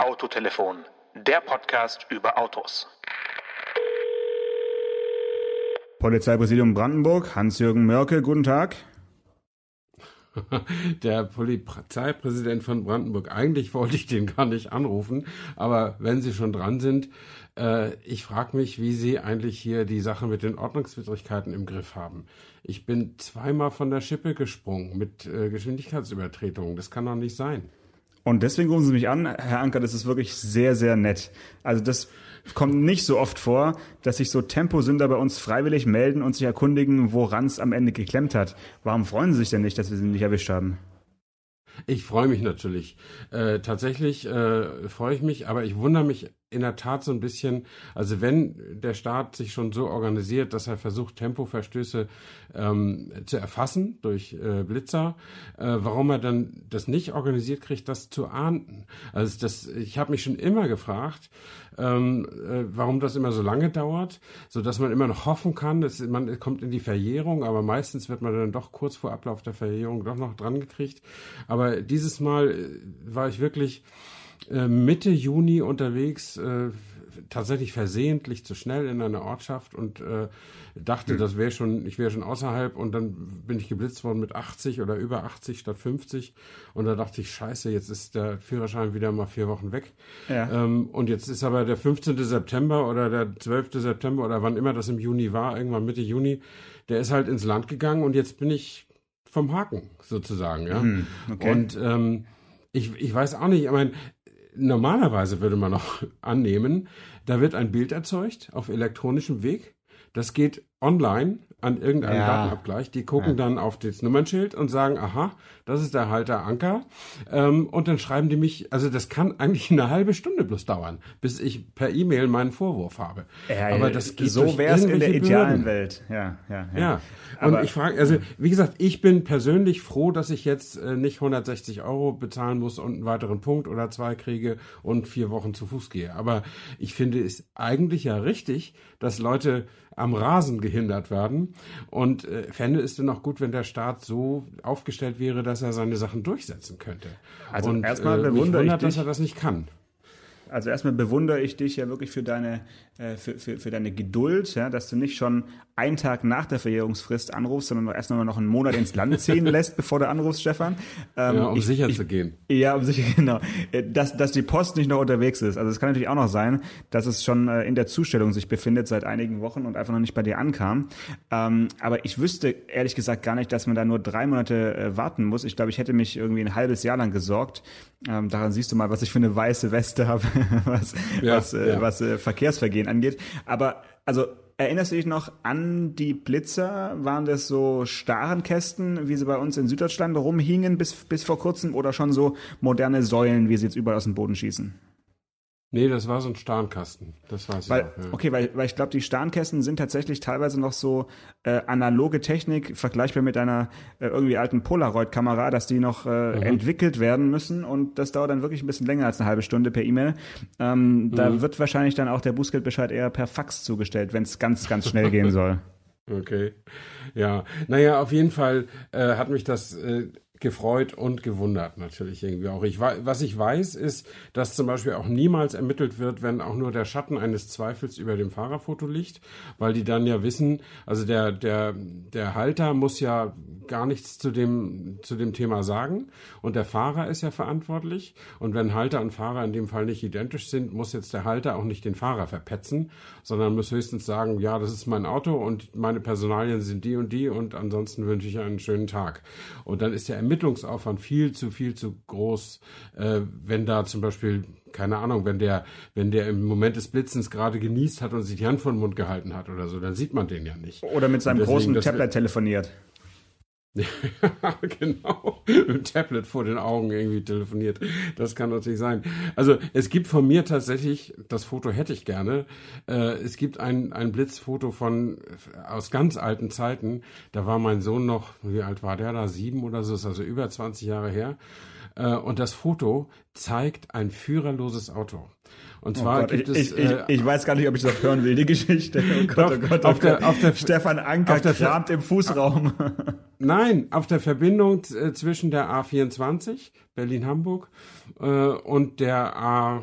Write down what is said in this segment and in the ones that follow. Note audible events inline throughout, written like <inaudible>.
Autotelefon, der Podcast über Autos. Polizeipräsidium Brandenburg, Hans-Jürgen Mörke, guten Tag. <laughs> Der Polizeipräsident von Brandenburg. Eigentlich wollte ich den gar nicht anrufen, aber wenn Sie schon dran sind, äh, ich frage mich, wie Sie eigentlich hier die Sache mit den Ordnungswidrigkeiten im Griff haben. Ich bin zweimal von der Schippe gesprungen mit äh, Geschwindigkeitsübertretungen. Das kann doch nicht sein. Und deswegen rufen Sie mich an, Herr Anker, das ist wirklich sehr, sehr nett. Also das kommt nicht so oft vor, dass sich so Temposünder bei uns freiwillig melden und sich erkundigen, woran es am Ende geklemmt hat. Warum freuen Sie sich denn nicht, dass wir Sie nicht erwischt haben? Ich freue mich natürlich. Äh, tatsächlich äh, freue ich mich, aber ich wundere mich in der Tat so ein bisschen, also wenn der Staat sich schon so organisiert, dass er versucht, Tempoverstöße ähm, zu erfassen durch äh, Blitzer, äh, warum er dann das nicht organisiert kriegt, das zu ahnden. Also das, ich habe mich schon immer gefragt, ähm, äh, warum das immer so lange dauert, so dass man immer noch hoffen kann, dass man kommt in die Verjährung, aber meistens wird man dann doch kurz vor Ablauf der Verjährung doch noch dran gekriegt. Aber dieses Mal äh, war ich wirklich Mitte Juni unterwegs, äh, tatsächlich versehentlich zu schnell in einer Ortschaft und äh, dachte, mhm. das wäre schon, ich wäre schon außerhalb und dann bin ich geblitzt worden mit 80 oder über 80 statt 50 und da dachte ich, scheiße, jetzt ist der Führerschein wieder mal vier Wochen weg. Ja. Ähm, und jetzt ist aber der 15. September oder der 12. September oder wann immer das im Juni war, irgendwann Mitte Juni, der ist halt ins Land gegangen und jetzt bin ich vom Haken sozusagen, ja. Mhm, okay. Und ähm, ich, ich weiß auch nicht, ich meine, normalerweise würde man noch <laughs> annehmen, da wird ein Bild erzeugt auf elektronischem Weg. Das geht online an irgendeinem ja. Datenabgleich. Die gucken ja. dann auf das Nummernschild und sagen, aha, das ist der Halter Anker. Ähm, und dann schreiben die mich, also das kann eigentlich eine halbe Stunde bloß dauern, bis ich per E-Mail meinen Vorwurf habe. Ja, Aber das geht so wäre es in der idealen Behörden. Welt. Ja, ja, ja. ja. Und Aber, ich frage, also wie gesagt, ich bin persönlich froh, dass ich jetzt äh, nicht 160 Euro bezahlen muss und einen weiteren Punkt oder zwei kriege und vier Wochen zu Fuß gehe. Aber ich finde es eigentlich ja richtig, dass Leute am Rasen gehindert werden. Und äh, fände es denn auch gut, wenn der Staat so aufgestellt wäre, dass er seine Sachen durchsetzen könnte. Also erstmal äh, bewundere ich dich, dass er das nicht kann. Also erstmal bewundere ich dich ja wirklich für deine, äh, für, für, für deine Geduld, ja, dass du nicht schon einen Tag nach der Verjährungsfrist anrufst, sondern erst noch einen Monat ins Land ziehen <laughs> lässt, bevor du anrufst, Stefan. Ähm, ja, um ich, sicher ich, zu gehen. Ja, um sicher, <laughs> genau. Äh, dass, dass die Post nicht noch unterwegs ist. Also es kann natürlich auch noch sein, dass es schon äh, in der Zustellung sich befindet seit einigen Wochen und einfach noch nicht bei dir ankam. Ähm, aber ich wüsste ehrlich gesagt gar nicht, dass man da nur drei Monate äh, warten muss. Ich glaube, ich hätte mich irgendwie ein halbes Jahr lang gesorgt. Ähm, daran siehst du mal, was ich für eine weiße Weste habe, <laughs> was, ja, was, äh, ja. was äh, Verkehrsvergehen angeht. Aber also Erinnerst du dich noch an die Blitzer? Waren das so starren Kästen, wie sie bei uns in Süddeutschland rumhingen bis, bis vor kurzem oder schon so moderne Säulen, wie sie jetzt überall aus dem Boden schießen? Nee, das war so ein Starnkasten. Das weiß weil, ich auch, ja. Okay, weil, weil ich glaube, die Starnkästen sind tatsächlich teilweise noch so äh, analoge Technik, vergleichbar mit einer äh, irgendwie alten Polaroid-Kamera, dass die noch äh, mhm. entwickelt werden müssen und das dauert dann wirklich ein bisschen länger als eine halbe Stunde per E-Mail. Ähm, mhm. Da wird wahrscheinlich dann auch der Bußgeldbescheid eher per Fax zugestellt, wenn es ganz, ganz schnell gehen <laughs> soll. Okay. Ja, naja, auf jeden Fall äh, hat mich das äh, gefreut und gewundert natürlich irgendwie auch. Ich, was ich weiß, ist, dass zum Beispiel auch niemals ermittelt wird, wenn auch nur der Schatten eines Zweifels über dem Fahrerfoto liegt, weil die dann ja wissen, also der, der, der Halter muss ja gar nichts zu dem, zu dem Thema sagen und der Fahrer ist ja verantwortlich und wenn Halter und Fahrer in dem Fall nicht identisch sind, muss jetzt der Halter auch nicht den Fahrer verpetzen, sondern muss höchstens sagen, ja, das ist mein Auto und meine Personalien sind die und die und ansonsten wünsche ich einen schönen Tag. Und dann ist der Ermittlungsaufwand viel zu, viel zu groß, äh, wenn da zum Beispiel, keine Ahnung, wenn der, wenn der im Moment des Blitzens gerade genießt hat und sich die Hand vor den Mund gehalten hat oder so, dann sieht man den ja nicht. Oder mit seinem deswegen, großen Tablet telefoniert. <laughs> genau. Mit Tablet vor den Augen irgendwie telefoniert. Das kann natürlich sein. Also es gibt von mir tatsächlich, das Foto hätte ich gerne, äh, es gibt ein, ein Blitzfoto von aus ganz alten Zeiten. Da war mein Sohn noch, wie alt war der da? Sieben oder so, ist also über 20 Jahre her. Äh, und das Foto zeigt ein führerloses Auto. Und oh zwar oh Gott, gibt ich, es. Ich, äh, ich, weiß gar nicht, ob ich das hören will, die Geschichte. Oh Gott, oh Gott, oh Gott. Der, auf der, Stefan Anker auf der, kramt im Fußraum. <laughs> Nein, auf der Verbindung äh, zwischen der A24, Berlin-Hamburg, äh, und der A.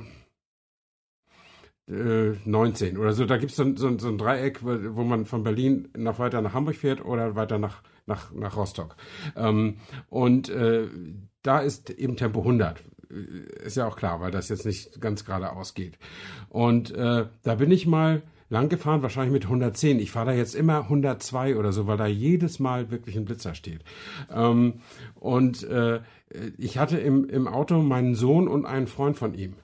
19 oder so. Da gibt es so, so, so, ein Dreieck, wo man von Berlin nach weiter nach Hamburg fährt oder weiter nach, nach, nach Rostock. Ähm, und äh, da ist eben Tempo 100 ist ja auch klar, weil das jetzt nicht ganz geradeaus geht. Und äh, da bin ich mal lang gefahren, wahrscheinlich mit 110. Ich fahre da jetzt immer 102 oder so, weil da jedes Mal wirklich ein Blitzer steht. Ähm, und äh, ich hatte im, im Auto meinen Sohn und einen Freund von ihm.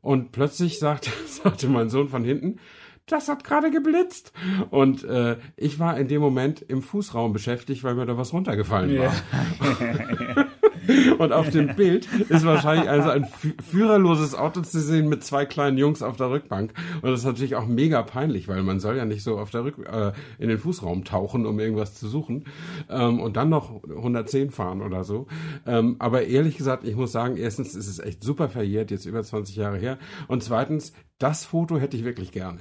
Und plötzlich sagte, <laughs> sagte mein Sohn von hinten, das hat gerade geblitzt. Und äh, ich war in dem Moment im Fußraum beschäftigt, weil mir da was runtergefallen war. <laughs> <laughs> Und auf dem Bild ist wahrscheinlich also ein führerloses Auto zu sehen mit zwei kleinen Jungs auf der Rückbank. Und das ist natürlich auch mega peinlich, weil man soll ja nicht so auf der Rück äh, in den Fußraum tauchen, um irgendwas zu suchen. Ähm, und dann noch 110 fahren oder so. Ähm, aber ehrlich gesagt, ich muss sagen, erstens ist es echt super verjährt, jetzt über 20 Jahre her. Und zweitens, das Foto hätte ich wirklich gerne.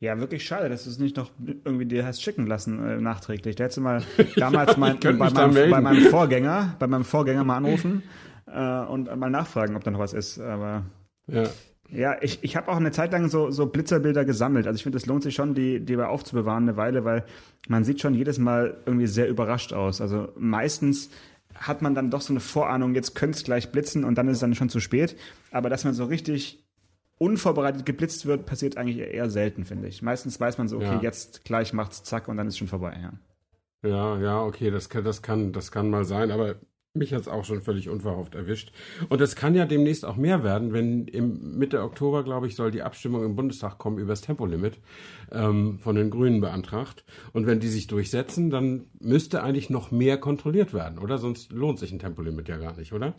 Ja, wirklich schade, dass du es nicht noch irgendwie dir hast schicken lassen äh, nachträglich. Da hättest du mal <laughs> damals ja, mein, bei, meinem, bei, meinem, Vorgänger, bei meinem Vorgänger mal anrufen äh, und mal nachfragen, ob da noch was ist. Aber ja. Ja, ich, ich habe auch eine Zeit lang so, so Blitzerbilder gesammelt. Also ich finde, es lohnt sich schon, die, die aufzubewahren eine Weile, weil man sieht schon jedes Mal irgendwie sehr überrascht aus. Also meistens hat man dann doch so eine Vorahnung, jetzt könnte es gleich blitzen und dann ist es dann schon zu spät. Aber dass man so richtig unvorbereitet geblitzt wird, passiert eigentlich eher selten, finde ich. Meistens weiß man so, okay, ja. jetzt gleich macht's zack und dann ist schon vorbei, ja. Ja, ja, okay, das kann, das kann, das kann mal sein, aber mich hat es auch schon völlig unverhofft erwischt. Und es kann ja demnächst auch mehr werden, wenn im Mitte Oktober, glaube ich, soll die Abstimmung im Bundestag kommen über das Tempolimit ähm, von den Grünen beantragt. Und wenn die sich durchsetzen, dann müsste eigentlich noch mehr kontrolliert werden, oder? Sonst lohnt sich ein Tempolimit ja gar nicht, oder?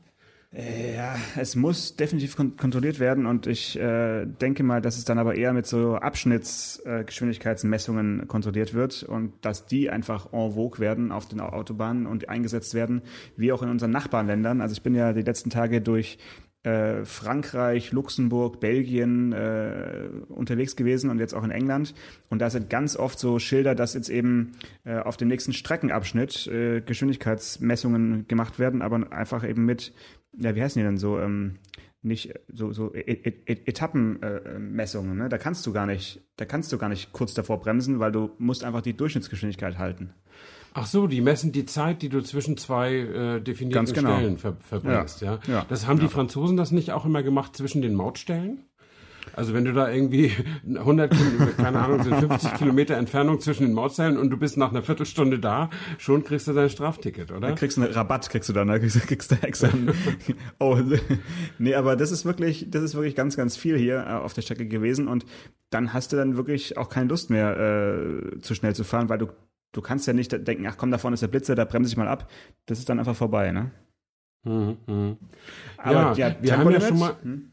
Äh, ja, es muss definitiv kon kontrolliert werden und ich äh, denke mal, dass es dann aber eher mit so Abschnittsgeschwindigkeitsmessungen äh, kontrolliert wird und dass die einfach en vogue werden auf den Autobahnen und eingesetzt werden, wie auch in unseren Nachbarländern. Also ich bin ja die letzten Tage durch äh, Frankreich, Luxemburg, Belgien äh, unterwegs gewesen und jetzt auch in England. Und da sind ganz oft so Schilder, dass jetzt eben äh, auf dem nächsten Streckenabschnitt äh, Geschwindigkeitsmessungen gemacht werden, aber einfach eben mit ja, wie heißen die denn so, ähm, nicht so, so Etappenmessungen, ne? Da kannst du gar nicht, da kannst du gar nicht kurz davor bremsen, weil du musst einfach die Durchschnittsgeschwindigkeit halten. Ach so, die messen die Zeit, die du zwischen zwei äh, definierten genau. Stellen ver verbringst, ja. ja. ja. Das haben ja. die Franzosen das nicht auch immer gemacht zwischen den Mautstellen? Also wenn du da irgendwie <laughs> 100, keine Ahnung, sind 50 Kilometer Entfernung zwischen den Mautzellen und du bist nach einer Viertelstunde da, schon kriegst du dein Strafticket, oder? Da kriegst du einen Rabatt, kriegst du dann, da <laughs> kriegst, kriegst du extra. <laughs> oh, nee, aber das ist wirklich, das ist wirklich ganz, ganz viel hier äh, auf der Strecke gewesen und dann hast du dann wirklich auch keine Lust mehr, äh, zu schnell zu fahren, weil du, du kannst ja nicht denken, ach komm, da vorne ist der Blitzer, da bremse ich mal ab. Das ist dann einfach vorbei, ne? Mhm, mh. Aber ja, ja wir haben ja schon mal, hm?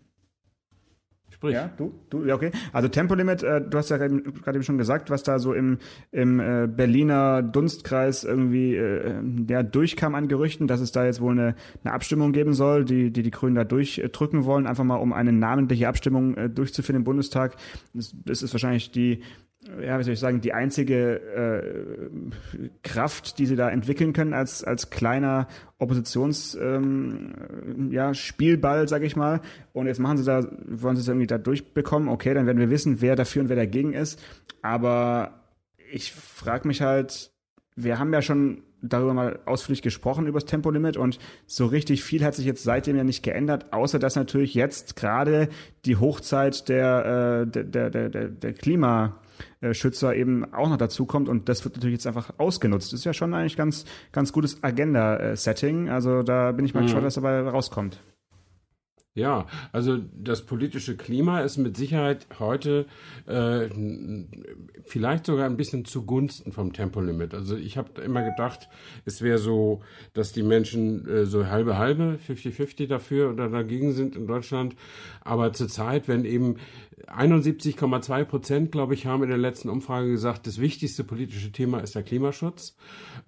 Sprich. Ja, du, du, ja, okay. Also Tempolimit, äh, du hast ja gerade eben schon gesagt, was da so im, im äh, Berliner Dunstkreis irgendwie äh, ja, durchkam an Gerüchten, dass es da jetzt wohl eine, eine Abstimmung geben soll, die, die die Grünen da durchdrücken wollen, einfach mal um eine namentliche Abstimmung äh, durchzuführen im Bundestag. Das, das ist wahrscheinlich die ja, wie soll ich sagen, die einzige äh, Kraft, die sie da entwickeln können als als kleiner Oppositions ähm, ja, sag ich mal. Und jetzt machen sie da, wollen sie es irgendwie da durchbekommen. Okay, dann werden wir wissen, wer dafür und wer dagegen ist. Aber ich frage mich halt, wir haben ja schon darüber mal ausführlich gesprochen über das Tempolimit und so richtig viel hat sich jetzt seitdem ja nicht geändert, außer dass natürlich jetzt gerade die Hochzeit der, äh, der, der, der, der Klima Schützer eben auch noch dazu kommt und das wird natürlich jetzt einfach ausgenutzt. Das ist ja schon eigentlich ganz, ganz gutes Agenda-Setting. Also da bin ich mal mhm. gespannt, was dabei rauskommt. Ja, also das politische Klima ist mit Sicherheit heute äh, vielleicht sogar ein bisschen zugunsten vom Tempolimit. Also ich habe immer gedacht, es wäre so, dass die Menschen äh, so halbe halbe, 50-50 dafür oder dagegen sind in Deutschland. Aber zurzeit, wenn eben 71,2 Prozent, glaube ich, haben in der letzten Umfrage gesagt, das wichtigste politische Thema ist der Klimaschutz.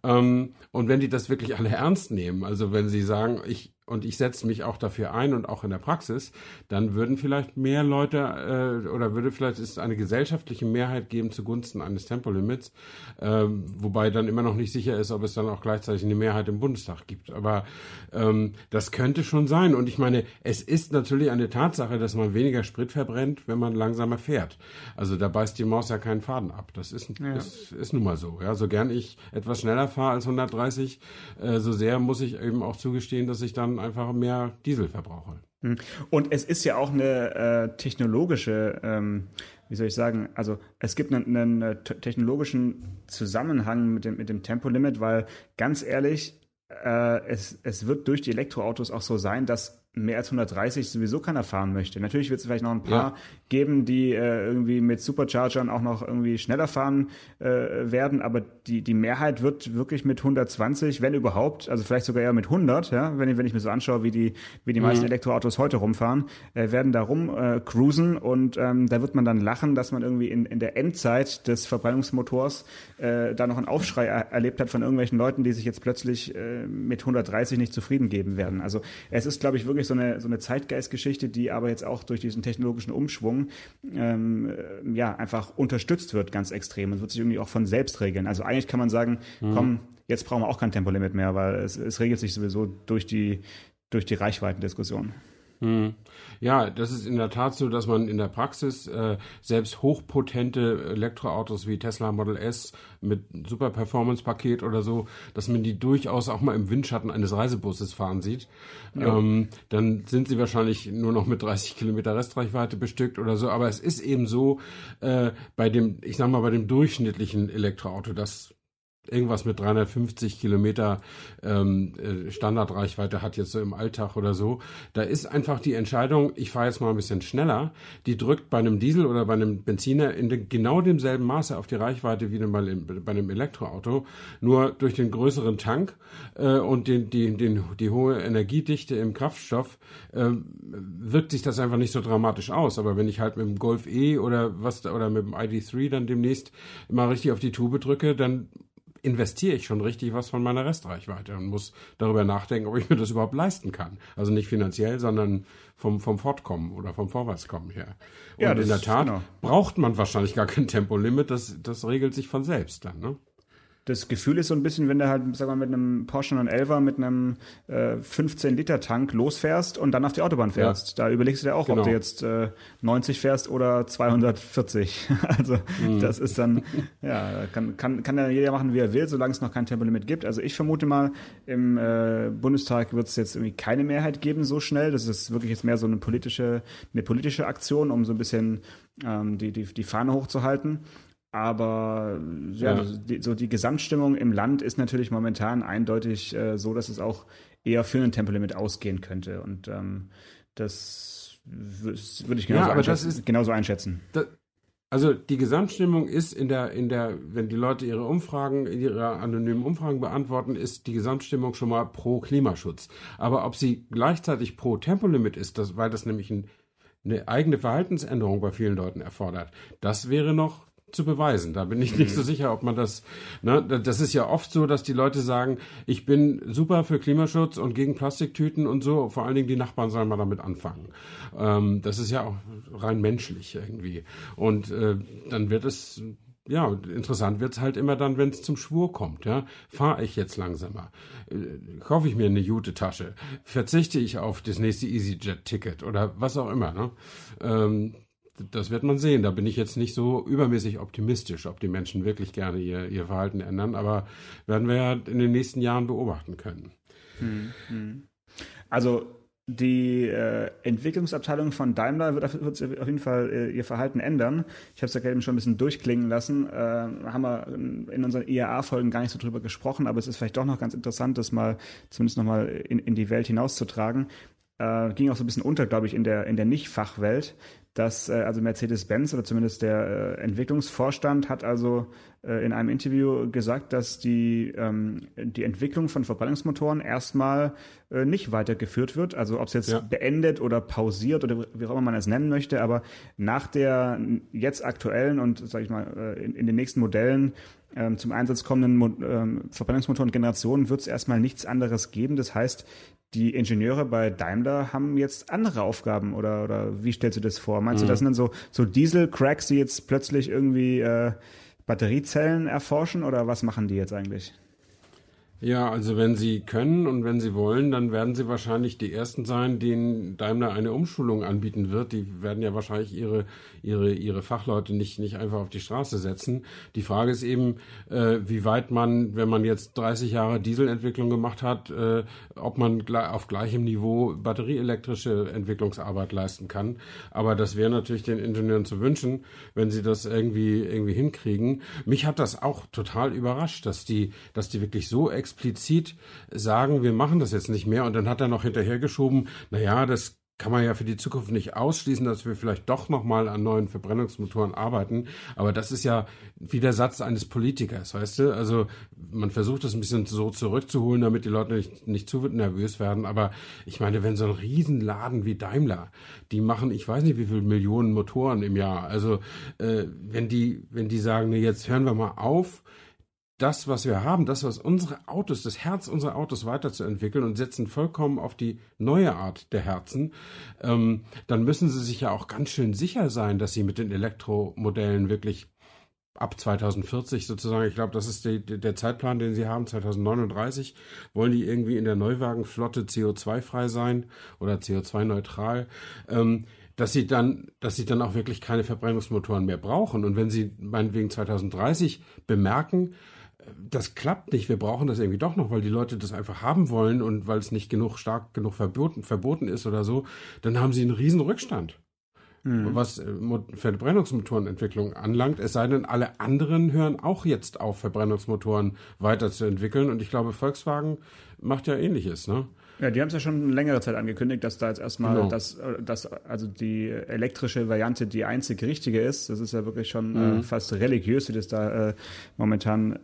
Ähm, und wenn die das wirklich alle ernst nehmen, also wenn sie sagen, ich und ich setze mich auch dafür ein und auch in der Praxis, dann würden vielleicht mehr Leute äh, oder würde vielleicht es eine gesellschaftliche Mehrheit geben zugunsten eines Tempolimits, äh, wobei dann immer noch nicht sicher ist, ob es dann auch gleichzeitig eine Mehrheit im Bundestag gibt. Aber ähm, das könnte schon sein. Und ich meine, es ist natürlich eine Tatsache, dass man weniger Sprit verbrennt, wenn man langsamer fährt. Also da beißt die Maus ja keinen Faden ab. Das ist, ja. ist, ist nun mal so. Ja, so gern ich etwas schneller fahre als 130, äh, so sehr muss ich eben auch zugestehen, dass ich dann einfach mehr Diesel verbrauche. Hm. Und es ist ja auch eine äh, technologische, ähm, wie soll ich sagen, also es gibt einen, einen äh, technologischen Zusammenhang mit dem, mit dem Tempolimit, weil ganz ehrlich, äh, es, es wird durch die Elektroautos auch so sein, dass mehr als 130 sowieso keiner fahren möchte. Natürlich wird es vielleicht noch ein paar ja. geben, die äh, irgendwie mit Superchargern auch noch irgendwie schneller fahren äh, werden, aber die, die Mehrheit wird wirklich mit 120, wenn überhaupt, also vielleicht sogar eher mit 100, ja, wenn ich, wenn ich mir so anschaue, wie die, wie die mhm. meisten Elektroautos heute rumfahren, äh, werden da rum äh, cruisen und ähm, da wird man dann lachen, dass man irgendwie in, in der Endzeit des Verbrennungsmotors äh, da noch einen Aufschrei er erlebt hat von irgendwelchen Leuten, die sich jetzt plötzlich äh, mit 130 nicht zufrieden geben werden. Also es ist, glaube ich, wirklich so eine, so eine Zeitgeistgeschichte, die aber jetzt auch durch diesen technologischen Umschwung ähm, äh, ja einfach unterstützt wird, ganz extrem. Es wird sich irgendwie auch von selbst regeln. Also eigentlich kann man sagen, mhm. komm, jetzt brauchen wir auch kein Tempolimit mehr, weil es, es regelt sich sowieso durch die, durch die Reichweitendiskussion. Hm. Ja, das ist in der Tat so, dass man in der Praxis äh, selbst hochpotente Elektroautos wie Tesla Model S mit Super Performance Paket oder so, dass man die durchaus auch mal im Windschatten eines Reisebusses fahren sieht. Ja. Ähm, dann sind sie wahrscheinlich nur noch mit 30 Kilometer Restreichweite bestückt oder so. Aber es ist eben so äh, bei dem, ich sag mal, bei dem durchschnittlichen Elektroauto, das irgendwas mit 350 Kilometer ähm, äh, Standardreichweite hat jetzt so im Alltag oder so. Da ist einfach die Entscheidung, ich fahre jetzt mal ein bisschen schneller, die drückt bei einem Diesel oder bei einem Benziner in de, genau demselben Maße auf die Reichweite wie bei, einem Elektroauto, nur durch den größeren Tank äh, und den, die, den, die hohe Energiedichte im Kraftstoff äh, wirkt sich das einfach nicht so dramatisch aus. Aber wenn ich halt mit dem Golf E oder was oder mit dem ID3 dann demnächst mal richtig auf die Tube drücke, dann investiere ich schon richtig was von meiner Restreichweite und muss darüber nachdenken, ob ich mir das überhaupt leisten kann. Also nicht finanziell, sondern vom, vom Fortkommen oder vom Vorwärtskommen her. Und ja, in der Tat genau. braucht man wahrscheinlich gar kein Tempolimit, das, das regelt sich von selbst dann. Ne? Das Gefühl ist so ein bisschen, wenn du halt, sag mal, mit einem Porsche 911 mit einem äh, 15-Liter-Tank losfährst und dann auf die Autobahn fährst. Ja. Da überlegst du dir auch, genau. ob du jetzt äh, 90 fährst oder 240. <laughs> also mhm. das ist dann, ja, kann, kann, kann ja jeder machen, wie er will, solange es noch kein Tempolimit gibt. Also ich vermute mal, im äh, Bundestag wird es jetzt irgendwie keine Mehrheit geben so schnell. Das ist wirklich jetzt mehr so eine politische, eine politische Aktion, um so ein bisschen ähm, die, die, die Fahne hochzuhalten. Aber ja, ja. Die, so die Gesamtstimmung im Land ist natürlich momentan eindeutig äh, so, dass es auch eher für ein Tempolimit ausgehen könnte. Und ähm, das würde ich genauso, ja, einschätzen, genauso einschätzen. Das, also die Gesamtstimmung ist in der, in der, wenn die Leute ihre Umfragen, ihre anonymen Umfragen beantworten, ist die Gesamtstimmung schon mal pro Klimaschutz. Aber ob sie gleichzeitig pro Tempolimit ist, das, weil das nämlich ein, eine eigene Verhaltensänderung bei vielen Leuten erfordert, das wäre noch zu beweisen. Da bin ich nicht so mhm. sicher, ob man das. Ne, das ist ja oft so, dass die Leute sagen, ich bin super für Klimaschutz und gegen Plastiktüten und so. Vor allen Dingen die Nachbarn sollen mal damit anfangen. Ähm, das ist ja auch rein menschlich irgendwie. Und äh, dann wird es ja, interessant wird's halt immer dann, wenn es zum Schwur kommt. Ja, fahre ich jetzt langsamer, äh, kaufe ich mir eine Jute-Tasche, verzichte ich auf das nächste EasyJet-Ticket oder was auch immer. Ne? Ähm, das wird man sehen. Da bin ich jetzt nicht so übermäßig optimistisch, ob die Menschen wirklich gerne ihr, ihr Verhalten ändern, aber werden wir ja in den nächsten Jahren beobachten können. Hm, hm. Also die äh, Entwicklungsabteilung von Daimler wird auf, wird auf jeden Fall äh, ihr Verhalten ändern. Ich habe es ja gerade eben schon ein bisschen durchklingen lassen. Äh, haben wir in unseren IAA-Folgen gar nicht so drüber gesprochen, aber es ist vielleicht doch noch ganz interessant, das mal zumindest nochmal in, in die Welt hinauszutragen. Äh, ging auch so ein bisschen unter, glaube ich, in der, in der Nicht-Fachwelt dass äh, also Mercedes-Benz oder zumindest der äh, Entwicklungsvorstand hat also äh, in einem Interview gesagt, dass die, ähm, die Entwicklung von Verbrennungsmotoren erstmal äh, nicht weitergeführt wird. Also ob es jetzt ja. beendet oder pausiert oder wie auch immer man es nennen möchte, aber nach der jetzt aktuellen und sage ich mal äh, in, in den nächsten Modellen ähm, zum Einsatz kommenden ähm, Verbrennungsmotoren-Generationen wird es erstmal nichts anderes geben. Das heißt, die Ingenieure bei Daimler haben jetzt andere Aufgaben oder, oder wie stellst du das vor? Meinst mhm. du, das sind dann so, so Diesel-Cracks, die jetzt plötzlich irgendwie äh, Batteriezellen erforschen oder was machen die jetzt eigentlich? Ja, also wenn sie können und wenn sie wollen, dann werden sie wahrscheinlich die ersten sein, denen Daimler eine Umschulung anbieten wird. Die werden ja wahrscheinlich ihre, ihre, ihre Fachleute nicht, nicht einfach auf die Straße setzen. Die Frage ist eben, äh, wie weit man, wenn man jetzt 30 Jahre Dieselentwicklung gemacht hat, äh, ob man auf gleichem Niveau batterieelektrische Entwicklungsarbeit leisten kann. Aber das wäre natürlich den Ingenieuren zu wünschen, wenn sie das irgendwie, irgendwie hinkriegen. Mich hat das auch total überrascht, dass die, dass die wirklich so explizit sagen, wir machen das jetzt nicht mehr. Und dann hat er noch hinterhergeschoben, naja, das kann man ja für die Zukunft nicht ausschließen, dass wir vielleicht doch nochmal an neuen Verbrennungsmotoren arbeiten. Aber das ist ja wie der Satz eines Politikers, weißt du? Also man versucht das ein bisschen so zurückzuholen, damit die Leute nicht, nicht zu nervös werden. Aber ich meine, wenn so ein Riesenladen wie Daimler, die machen, ich weiß nicht, wie viele Millionen Motoren im Jahr. Also äh, wenn die, wenn die sagen, jetzt hören wir mal auf, das, was wir haben, das, was unsere Autos, das Herz unserer Autos weiterzuentwickeln und setzen vollkommen auf die neue Art der Herzen, ähm, dann müssen sie sich ja auch ganz schön sicher sein, dass sie mit den Elektromodellen wirklich ab 2040 sozusagen, ich glaube, das ist die, der Zeitplan, den sie haben, 2039, wollen die irgendwie in der Neuwagenflotte CO2-frei sein oder CO2-neutral. Ähm, dass sie dann, dass sie dann auch wirklich keine Verbrennungsmotoren mehr brauchen. Und wenn sie meinetwegen 2030 bemerken, das klappt nicht, wir brauchen das irgendwie doch noch, weil die Leute das einfach haben wollen und weil es nicht genug stark genug verboten, verboten ist oder so, dann haben sie einen riesen Rückstand. Mhm. Was äh, Verbrennungsmotorenentwicklung anlangt, es sei denn, alle anderen hören auch jetzt auf, Verbrennungsmotoren weiterzuentwickeln. Und ich glaube, Volkswagen macht ja ähnliches, ne? Ja, die haben es ja schon längere Zeit angekündigt, dass da jetzt erstmal genau. das, das, also die elektrische Variante die einzig richtige ist. Das ist ja wirklich schon äh, mhm. äh, fast religiös, wie das da äh, momentan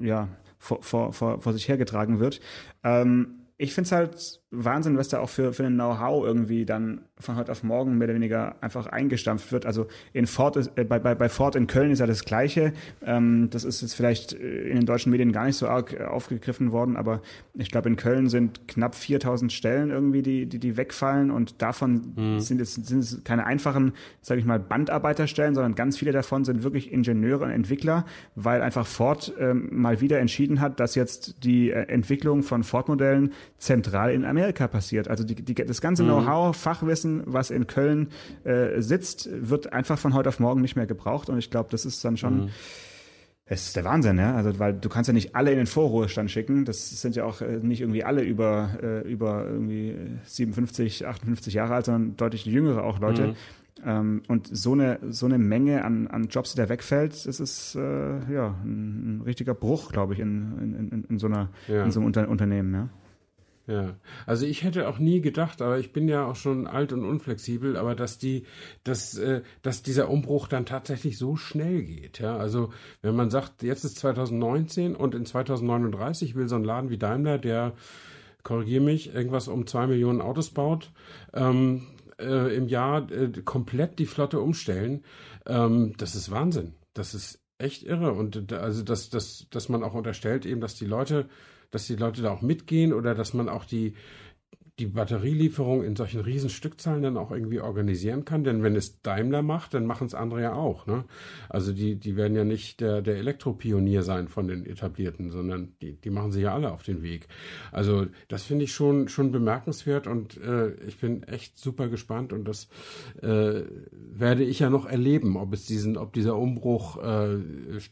äh, ja, vor, vor, vor, vor sich hergetragen wird. Ähm, ich finde es halt Wahnsinn, was da auch für, für ein Know-how irgendwie dann von heute auf morgen mehr oder weniger einfach eingestampft wird. Also in Ford ist, äh, bei, bei, bei Ford in Köln ist ja das Gleiche. Ähm, das ist jetzt vielleicht äh, in den deutschen Medien gar nicht so arg äh, aufgegriffen worden, aber ich glaube, in Köln sind knapp 4000 Stellen irgendwie, die, die, die wegfallen und davon mhm. sind, es, sind es keine einfachen, sage ich mal, Bandarbeiterstellen, sondern ganz viele davon sind wirklich Ingenieure und Entwickler, weil einfach Ford ähm, mal wieder entschieden hat, dass jetzt die äh, Entwicklung von Ford-Modellen zentral in Amerika passiert. Also die, die, das ganze mhm. Know-how, Fachwissen, was in Köln äh, sitzt, wird einfach von heute auf morgen nicht mehr gebraucht. Und ich glaube, das ist dann schon. Mhm. Es ist der Wahnsinn, ja. Also, weil du kannst ja nicht alle in den Vorruhestand schicken. Das sind ja auch äh, nicht irgendwie alle über, äh, über irgendwie 57, 58 Jahre alt, sondern deutlich jüngere auch Leute. Mhm. Ähm, und so eine, so eine Menge an, an Jobs, die da wegfällt, das ist äh, ja ein, ein richtiger Bruch, glaube ich, in, in, in, in so einer, ja. in so einem Unter Unternehmen, ja. Ja, also ich hätte auch nie gedacht, aber ich bin ja auch schon alt und unflexibel, aber dass die, dass, äh, dass dieser Umbruch dann tatsächlich so schnell geht. Ja, also wenn man sagt, jetzt ist 2019 und in 2039 will so ein Laden wie Daimler, der, korrigiere mich, irgendwas um zwei Millionen Autos baut, ähm, äh, im Jahr äh, komplett die Flotte umstellen, ähm, das ist Wahnsinn. Das ist echt irre und also dass, dass, dass man auch unterstellt eben, dass die Leute dass die Leute da auch mitgehen oder dass man auch die, die Batterielieferung in solchen riesen Stückzahlen dann auch irgendwie organisieren kann. Denn wenn es Daimler macht, dann machen es andere ja auch. Ne? Also die, die werden ja nicht der, der Elektropionier sein von den etablierten, sondern die, die machen sich ja alle auf den Weg. Also das finde ich schon, schon bemerkenswert und äh, ich bin echt super gespannt und das äh, werde ich ja noch erleben, ob es diesen, ob dieser Umbruch äh,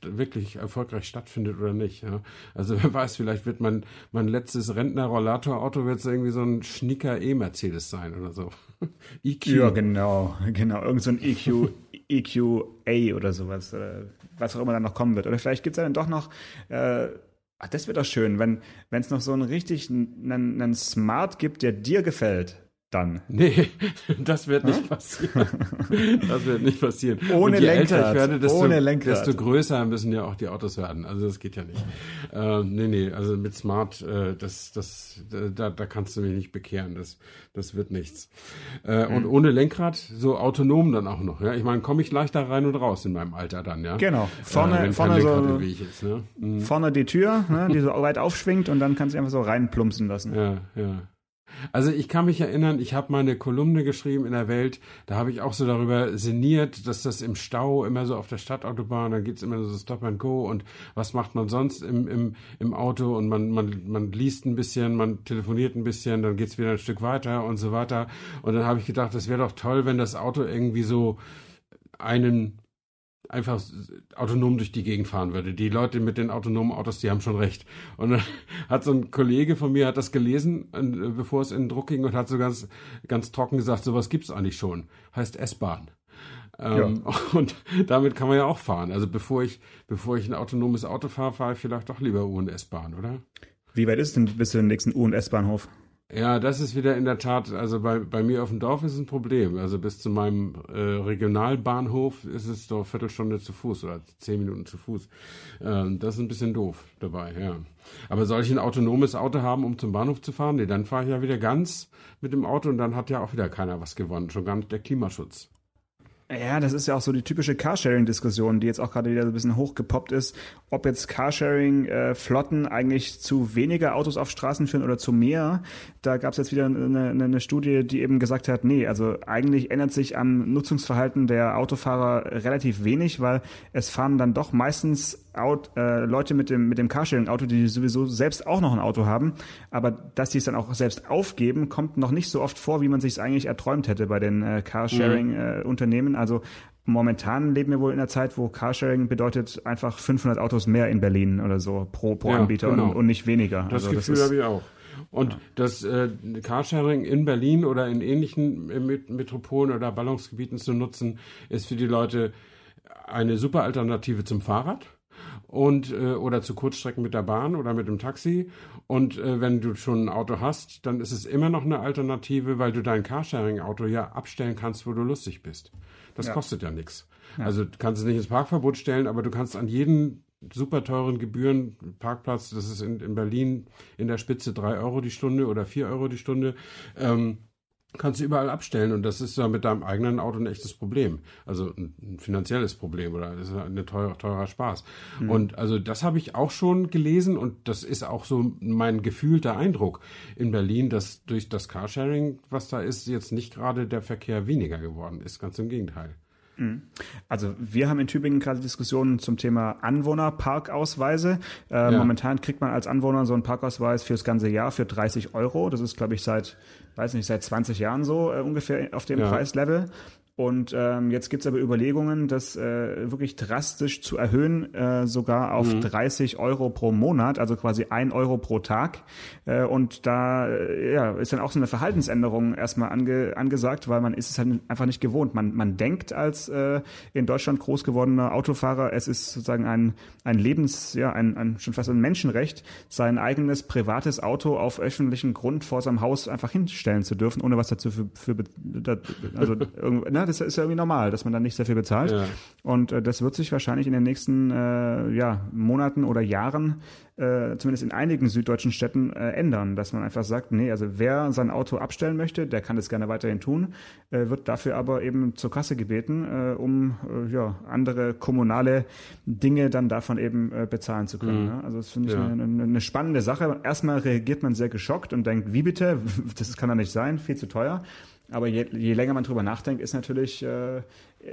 wirklich erfolgreich stattfindet oder nicht. Ja? Also <laughs> wer weiß, vielleicht wird mein, mein letztes Rentner-Rollator-Auto wird irgendwie so ein Schnicker E-Mercedes sein oder so. <laughs> EQ. Ja, genau, genau. Irgend so ein EQ, EQA oder sowas. Was auch immer dann noch kommen wird. Oder vielleicht gibt es dann doch noch. Äh, ach, das wird doch schön, wenn es noch so einen richtig einen Smart gibt, der dir gefällt dann. Nee, <laughs> das wird nicht passieren. <laughs> Das wird nicht passieren. Ohne je Lenkrad, älter ich werde, desto, ohne Lenkrad. desto größer müssen ja auch die Autos werden. Also das geht ja nicht. Äh, nee, nee, also mit Smart, äh, das, das, da, da kannst du mich nicht bekehren. Das, das wird nichts. Äh, Mhm. Und ohne Lenkrad, so autonom dann auch noch. Ja? Ich meine, komme ich leichter rein und raus in meinem Alter dann, ja? Genau. Vorne- äh, vorne so- ist, ne? Mhm. Vorne die Tür, ne, die so <laughs> weit aufschwingt und dann kannst du einfach so reinplumpsen lassen. Ja, ja. Also ich kann mich erinnern, ich habe mal eine Kolumne geschrieben in der Welt, da habe ich auch so darüber sinniert, dass das im Stau immer so auf der Stadtautobahn, da geht's immer so Stop and Go und was macht man sonst im, im, im Auto und man, man, man liest ein bisschen, man telefoniert ein bisschen, dann geht's wieder ein Stück weiter und so weiter. Und dann habe ich gedacht, das wäre doch toll, wenn das Auto irgendwie so einen einfach autonom durch die Gegend fahren würde. Die Leute mit den autonomen Autos, die haben schon recht. Und dann <laughs> hat so ein Kollege von mir hat das gelesen, äh, bevor es in den Druck ging und hat so ganz, ganz trocken gesagt, sowas gibt's eigentlich schon. Heißt S-Bahn. Ähm, <laughs> Und damit kann man ja auch fahren. Also bevor ich, bevor ich ein autonomes Auto fahre, fahre ich vielleicht doch lieber U- und S-Bahn, oder? Wie weit ist denn bis zu dem nächsten U- und S-Bahnhof? Ja, das ist wieder in der Tat, also bei, bei mir auf dem Dorf ist es ein Problem. Also bis zu meinem äh, Regionalbahnhof ist es doch Viertelstunde zu Fuß oder zehn Minuten zu Fuß. Ähm, das ist ein bisschen doof dabei, ja. Aber soll ich ein autonomes Auto haben, um zum Bahnhof zu fahren? Nee, dann fahre ich ja wieder ganz mit dem Auto und dann hat ja auch wieder keiner was gewonnen. Schon gar nicht der Klimaschutz. Ja, das ist ja auch so die typische Carsharing-Diskussion, die jetzt auch gerade wieder so ein bisschen hochgepoppt ist, ob jetzt Carsharing-Flotten eigentlich zu weniger Autos auf Straßen führen oder zu mehr. Da gab es jetzt wieder eine, eine, eine Studie, die eben gesagt hat, nee, also eigentlich ändert sich am Nutzungsverhalten der Autofahrer relativ wenig, weil es fahren dann doch meistens Out, äh, Leute mit dem, mit dem Carsharing-Auto, die sowieso selbst auch noch ein Auto haben, aber dass sie es dann auch selbst aufgeben, kommt noch nicht so oft vor, wie man sich es eigentlich erträumt hätte bei den äh, Carsharing-Unternehmen. also momentan leben wir wohl in einer Zeit, wo Carsharing bedeutet einfach 500 Autos mehr in Berlin oder so pro, pro Ja, Anbieter genau. und, und nicht weniger. Das also Gefühl habe ich auch. Und das äh, Carsharing in Berlin oder in ähnlichen äh, Met- Metropolen oder Ballungsgebieten zu nutzen, ist für die Leute eine super Alternative zum Fahrrad und äh, oder zu Kurzstrecken mit der Bahn oder mit dem Taxi. Und äh, wenn du schon ein Auto hast, dann ist es immer noch eine Alternative, weil du dein Carsharing-Auto ja abstellen kannst, wo du lustig bist. Das kostet ja nichts. Also du kannst es nicht ins Parkverbot stellen, aber du kannst an jeden super teuren Gebühren, Parkplatz, das ist in, in Berlin in der Spitze drei Euro die Stunde oder vier Euro die Stunde, ähm, kannst du überall abstellen und das ist ja mit deinem eigenen Auto ein echtes Problem. Also ein, finanzielles Problem oder das ist ein teurer, teurer Spaß. Und also das habe ich auch schon gelesen und das ist auch so mein gefühlter Eindruck in Berlin, dass durch das Carsharing, was da ist, jetzt nicht gerade der Verkehr weniger geworden ist. Ganz im Gegenteil. Also wir haben in Tübingen gerade Diskussionen zum Thema Anwohnerparkausweise. Äh, Ja. Momentan kriegt man als Anwohner so einen Parkausweis fürs ganze Jahr für 30 Euro. Das ist, glaube ich, seit, weiß nicht, seit 20 Jahren so äh, ungefähr auf dem Ja. Preislevel. Und ähm, jetzt gibt's aber Überlegungen, das äh, wirklich drastisch zu erhöhen, äh, sogar auf 30 Euro pro Monat, also quasi ein Euro pro Tag. Äh, und da äh, ja, ist dann auch so eine Verhaltensänderung erstmal ange, angesagt, weil man ist es halt einfach nicht gewohnt. Man, man denkt als äh, in Deutschland groß gewordener Autofahrer, es ist sozusagen ein, ein Lebens, ja, ein, ein schon fast ein Menschenrecht, sein eigenes privates Auto auf öffentlichen Grund vor seinem Haus einfach hinstellen zu dürfen, ohne was dazu für, für also irgend- ne, das ist ja irgendwie normal, dass man dann nicht sehr viel bezahlt. Ja. Und äh, das wird sich wahrscheinlich in den nächsten äh, ja, Monaten oder Jahren, äh, zumindest in einigen süddeutschen Städten, äh, ändern, dass man einfach sagt, nee, also wer sein Auto abstellen möchte, der kann das gerne weiterhin tun, äh, wird dafür aber eben zur Kasse gebeten, äh, um äh, ja, andere kommunale Dinge dann davon eben äh, bezahlen zu können. Ne? Also das finde ich Ja. eine, eine, eine spannende Sache. Erstmal reagiert man sehr geschockt und denkt, wie bitte? <laughs> Das kann doch nicht sein, viel zu teuer. Aber je, je länger man drüber nachdenkt, ist natürlich, äh,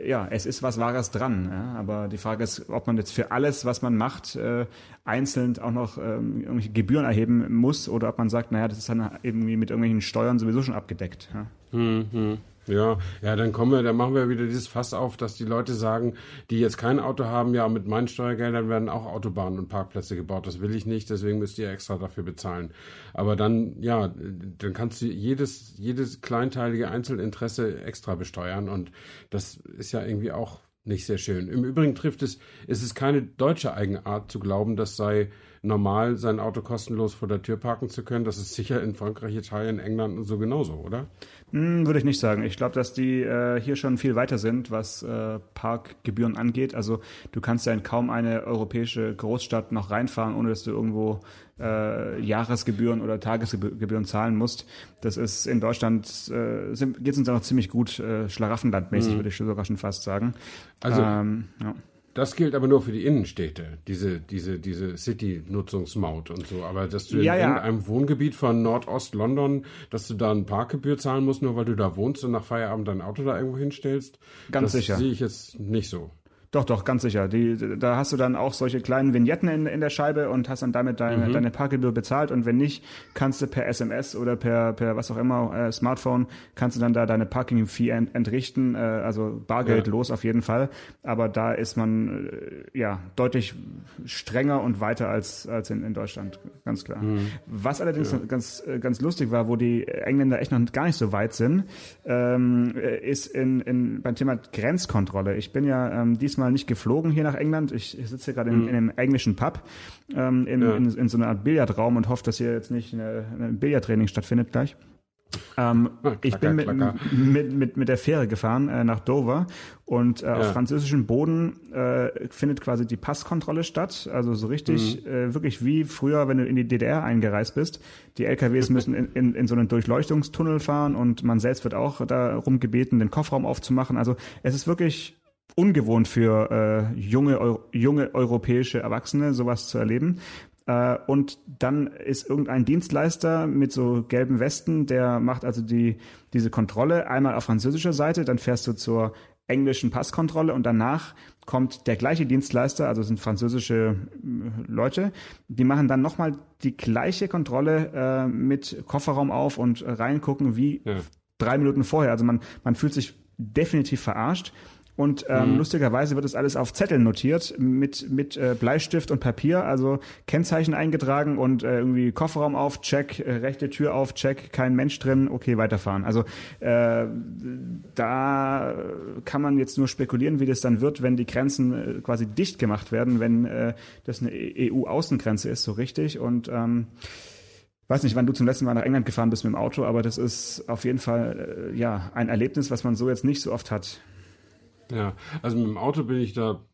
ja, es ist was Wahres dran. Ja? Aber die Frage ist, ob man jetzt für alles, was man macht, äh, einzeln auch noch ähm, irgendwelche Gebühren erheben muss oder ob man sagt, naja, das ist dann irgendwie mit irgendwelchen Steuern sowieso schon abgedeckt. Ja? Mhm. Ja, ja, dann kommen wir, dann machen wir wieder dieses Fass auf, dass die Leute sagen, die jetzt kein Auto haben, ja, mit meinen Steuergeldern werden auch Autobahnen und Parkplätze gebaut. Das will ich nicht, deswegen müsst ihr extra dafür bezahlen. Aber dann, ja, dann kannst du jedes, jedes kleinteilige Einzelinteresse extra besteuern und das ist ja irgendwie auch nicht sehr schön. Im Übrigen trifft es, es ist keine deutsche Eigenart zu glauben, das sei normal sein Auto kostenlos vor der Tür parken zu können. Das ist sicher in Frankreich, Italien, England und so genauso, oder? Hm, würde ich nicht sagen. Ich glaube, dass die äh, hier schon viel weiter sind, was äh, Parkgebühren angeht. Also du kannst ja in kaum eine europäische Großstadt noch reinfahren, ohne dass du irgendwo äh, Jahresgebühren oder Tagesgebühren zahlen musst. Das ist in Deutschland, äh, geht es uns auch ziemlich gut, äh, schlaraffenlandmäßig, mhm. würde ich sogar schon fast sagen. Also ähm, ja. Das gilt aber nur für die Innenstädte, diese, diese, diese City-Nutzungsmaut und so. Aber dass du ja, in ja. einem Wohngebiet von Nordost-London, dass du da eine Parkgebühr zahlen musst, nur weil du da wohnst und nach Feierabend dein Auto da irgendwo hinstellst, Ganz das sicher. sehe ich jetzt nicht so. Doch, doch, ganz sicher. Die, da hast du dann auch solche kleinen Vignetten in, in der Scheibe und hast dann damit deine, mhm. deine Parkgebühr bezahlt. Und wenn nicht, kannst du per SMS oder per, per was auch immer, äh, Smartphone, kannst du dann da deine Parking-Fee ent, entrichten. Äh, also bargeldlos ja. auf jeden Fall. Aber da ist man äh, ja deutlich strenger und weiter als, als in, in Deutschland, ganz klar. Mhm. Was allerdings ja. ganz, äh, ganz lustig war, wo die Engländer echt noch gar nicht so weit sind, ähm, äh, ist in, in, beim Thema Grenzkontrolle. Ich bin ja ähm, diesmal Mal nicht geflogen hier nach England. Ich, ich sitze hier gerade in, mhm. in, einem englischen Pub ähm, in, ja. in, in, so einer Art Billardraum und hoffe, dass hier jetzt nicht ein Billardtraining stattfindet gleich. Ähm, klacker, ich bin mit, mit, mit, mit der Fähre gefahren äh, nach Dover und äh, ja. auf französischem Boden äh, findet quasi die Passkontrolle statt. Also so richtig, mhm. äh, wirklich wie früher, wenn du in die DDR eingereist bist. Die LKWs <laughs> müssen in, in, in so einen Durchleuchtungstunnel fahren und man selbst wird auch darum gebeten, den Kofferraum aufzumachen. Also es ist wirklich ungewohnt für äh, junge, junge europäische Erwachsene, sowas zu erleben. Äh, und dann ist irgendein Dienstleister mit so gelben Westen, der macht also die, diese Kontrolle einmal auf französischer Seite, dann fährst du zur englischen Passkontrolle und danach kommt der gleiche Dienstleister, also sind französische äh, Leute, die machen dann nochmal die gleiche Kontrolle äh, mit Kofferraum auf und reingucken wie ja. drei Minuten vorher. Also man, man fühlt sich definitiv verarscht. Und ähm, mhm. lustigerweise wird das alles auf Zetteln notiert mit, mit äh, Bleistift und Papier, also Kennzeichen eingetragen und äh, irgendwie Kofferraum auf, check, äh, rechte Tür auf, check, kein Mensch drin, okay, weiterfahren. Also äh, da kann man jetzt nur spekulieren, wie das dann wird, wenn die Grenzen äh, quasi dicht gemacht werden, wenn äh, das eine EU-Außengrenze ist, so richtig. Und ähm, weiß nicht, wann du zum letzten Mal nach England gefahren bist mit dem Auto, aber das ist auf jeden Fall äh, ja ein Erlebnis, was man so jetzt nicht so oft hat. Ja, also mit dem Auto bin ich da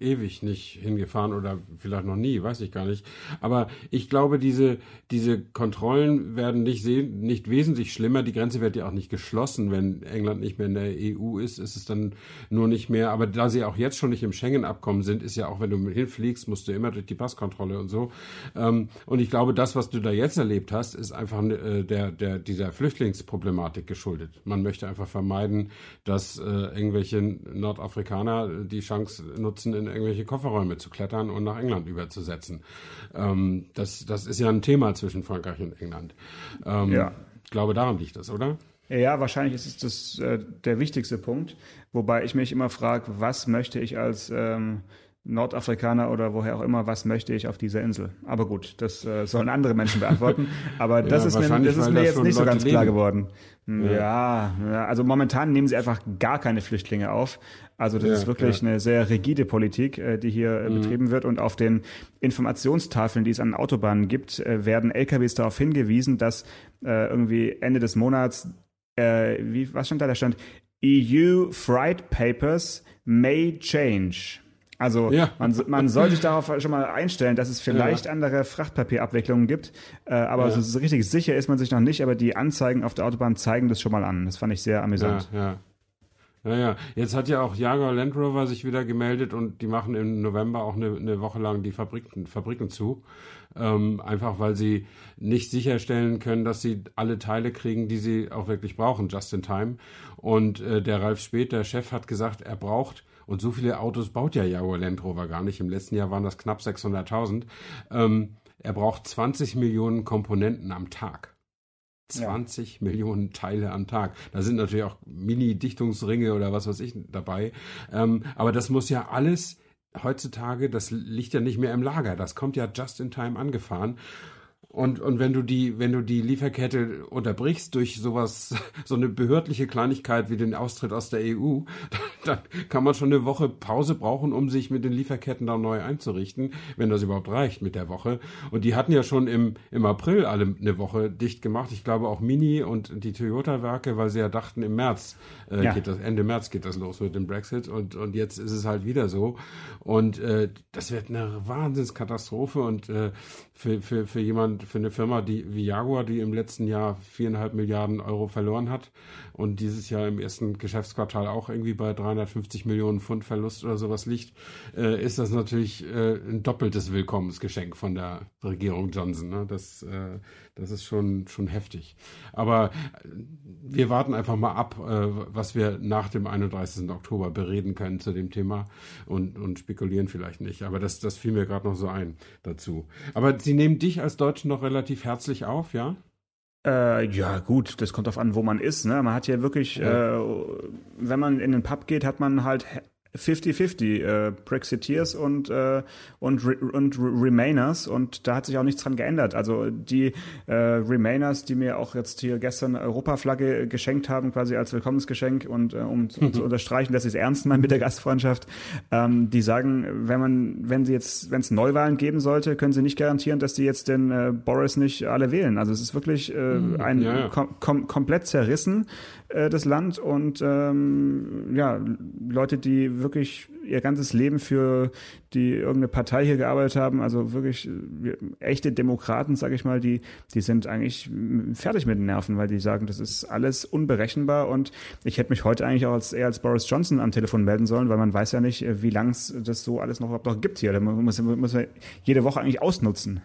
ewig nicht hingefahren oder vielleicht noch nie, weiß ich gar nicht. Aber ich glaube, diese, diese Kontrollen werden nicht, sehen, nicht wesentlich schlimmer. Die Grenze wird ja auch nicht geschlossen. Wenn England nicht mehr in der EU ist, ist es dann nur nicht mehr. Aber da sie auch jetzt schon nicht im Schengen-Abkommen sind, ist ja auch, wenn du hinfliegst, musst du immer durch die Passkontrolle und so. Ähm, und ich glaube, das, was du da jetzt erlebt hast, ist einfach äh, der, der, dieser Flüchtlingsproblematik geschuldet. Man möchte einfach vermeiden, dass äh, irgendwelche Nordafrikaner die Chance nutzen, nutzen, in irgendwelche Kofferräume zu klettern und nach England überzusetzen. Ähm, das, das ist ja ein Thema zwischen Frankreich und England. Ähm, ja. Ich glaube, daran liegt das, oder? Ja, wahrscheinlich ist es das, äh, der wichtigste Punkt. Wobei ich mich immer frage, was möchte ich als ähm, Nordafrikaner oder woher auch immer, was möchte ich auf dieser Insel? Aber gut, das äh, sollen andere Menschen beantworten. <laughs> Aber das ja, ist mir, das ist mir jetzt nicht so ganz leben. klar geworden. Ja. ja. also momentan nehmen sie einfach gar keine Flüchtlinge auf. Also das ja, ist wirklich eine sehr rigide Politik, äh, die hier äh, mhm. betrieben wird. Und auf den Informationstafeln, die es an Autobahnen gibt, äh, werden LKWs darauf hingewiesen, dass irgendwie Ende des Monats, wie, was stand da? Da stand EU Freight Papers may change. Also ja. man, man soll sich darauf schon mal einstellen, dass es vielleicht ja. andere Frachtpapierabwicklungen gibt, äh, aber ja. so richtig sicher ist man sich noch nicht, aber die Anzeigen auf der Autobahn zeigen das schon mal an. Das fand ich sehr amüsant. Ja, ja. Naja, jetzt hat ja auch Jaguar Land Rover sich wieder gemeldet und die machen im November auch eine, eine Woche lang die Fabriken, Fabriken zu. Ähm, einfach weil sie nicht sicherstellen können, dass sie alle Teile kriegen, die sie auch wirklich brauchen, just in time. Und äh, der Ralf Speth, der Chef, hat gesagt, er braucht und so viele Autos baut ja Jaguar Land Rover gar nicht. Im letzten Jahr waren das knapp 600.000. Ähm, er braucht 20 Millionen Komponenten am Tag. 20 ja. Millionen Teile am Tag. Da sind natürlich auch Mini-Dichtungsringe oder was weiß ich dabei. Ähm, aber das muss ja alles heutzutage, das liegt ja nicht mehr im Lager. Das kommt ja just in time angefahren. Und, und wenn du die, wenn du die Lieferkette unterbrichst durch sowas, <laughs> so eine behördliche Kleinigkeit wie den Austritt aus der EU, <laughs> dann kann man schon eine Woche Pause brauchen, um sich mit den Lieferketten da neu einzurichten, wenn das überhaupt reicht mit der Woche. Und die hatten ja schon im, im April alle eine Woche dicht gemacht. Ich glaube auch Mini und die Toyota-Werke, weil sie ja dachten, im März äh, ja. geht das, Ende März geht das los mit dem Brexit und, und jetzt ist es halt wieder so. Und äh, das wird eine Wahnsinnskatastrophe und äh, für, für, für jemand, für eine Firma die, wie Jaguar, die im letzten Jahr viereinhalb Milliarden Euro verloren hat und dieses Jahr im ersten Geschäftsquartal auch irgendwie bei 350 Millionen Pfund Verlust oder sowas liegt, äh, ist das natürlich äh, ein doppeltes Willkommensgeschenk von der Regierung Johnson. Ne? Das, äh, das ist schon, schon heftig. Aber wir warten einfach mal ab, äh, was wir nach dem 31. Oktober bereden können zu dem Thema und, und spekulieren vielleicht nicht. Aber das, das fiel mir gerade noch so ein dazu. Aber Sie nehmen dich als Deutschen noch relativ herzlich auf, ja? Äh, ja, gut, das kommt darauf an, wo man ist. Ne? Man hat ja wirklich, ja. Äh, wenn man in den Pub geht, hat man halt 50-50 äh, Brexiteers und, äh, und, und Remainers und da hat sich auch nichts dran geändert. Also die äh, Remainers, die mir auch jetzt hier gestern Europaflagge geschenkt haben, quasi als Willkommensgeschenk und äh, um, um zu unterstreichen, dass sie es ernst meinen mit der Gastfreundschaft, ähm, die sagen, wenn man, wenn sie jetzt, wenn es Neuwahlen geben sollte, können sie nicht garantieren, dass die jetzt den äh, Boris nicht alle wählen. Also es ist wirklich äh, hm, ein ja, ja. Kom kom komplett zerrissen äh, das Land und ähm, ja, Leute, die wirklich ihr ganzes Leben für die irgendeine Partei hier gearbeitet haben, also wirklich echte Demokraten, sage ich mal, die, die sind eigentlich fertig mit den Nerven, weil die sagen, das ist alles unberechenbar und ich hätte mich heute eigentlich auch als, eher als Boris Johnson am Telefon melden sollen, weil man weiß ja nicht, äh, wie lang es das so alles noch überhaupt noch gibt hier. Da muss, muss man jede Woche eigentlich ausnutzen.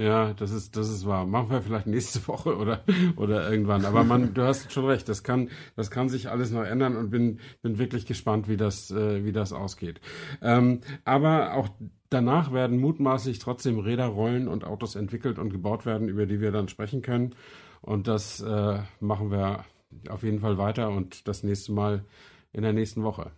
Ja, das ist, das ist wahr. Machen wir vielleicht nächste <laughs> Woche oder, oder irgendwann. Aber man, du hast schon recht. Das kann, das kann sich alles noch ändern und bin, bin wirklich gespannt, wie das, äh, wie das ausgeht. Ähm, aber auch danach werden mutmaßlich trotzdem Räder rollen und Autos entwickelt und gebaut werden, über die wir dann sprechen können. Und das äh, machen wir auf jeden Fall weiter und das nächste Mal in der nächsten Woche.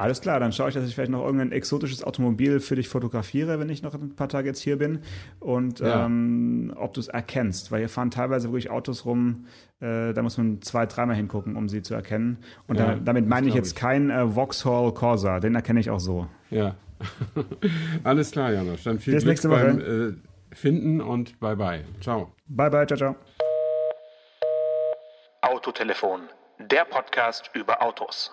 Alles klar, dann schaue ich, dass ich vielleicht noch irgendein exotisches Automobil für dich fotografiere, wenn ich noch ein paar Tage jetzt hier bin. Und ja. ähm, ob du es erkennst, weil hier fahren teilweise wirklich Autos rum, äh, da muss man zwei, dreimal hingucken, um sie zu erkennen. Und ja, da, damit meine ich jetzt ich. kein äh, Vauxhall Corsa, den erkenne ich auch so. Ja. <laughs> Alles klar, Janosch. Dann viel Bis Glück nächste Woche. beim äh, Finden und bye bye. Ciao. Bye bye, ciao, ciao. Autotelefon, der Podcast über Autos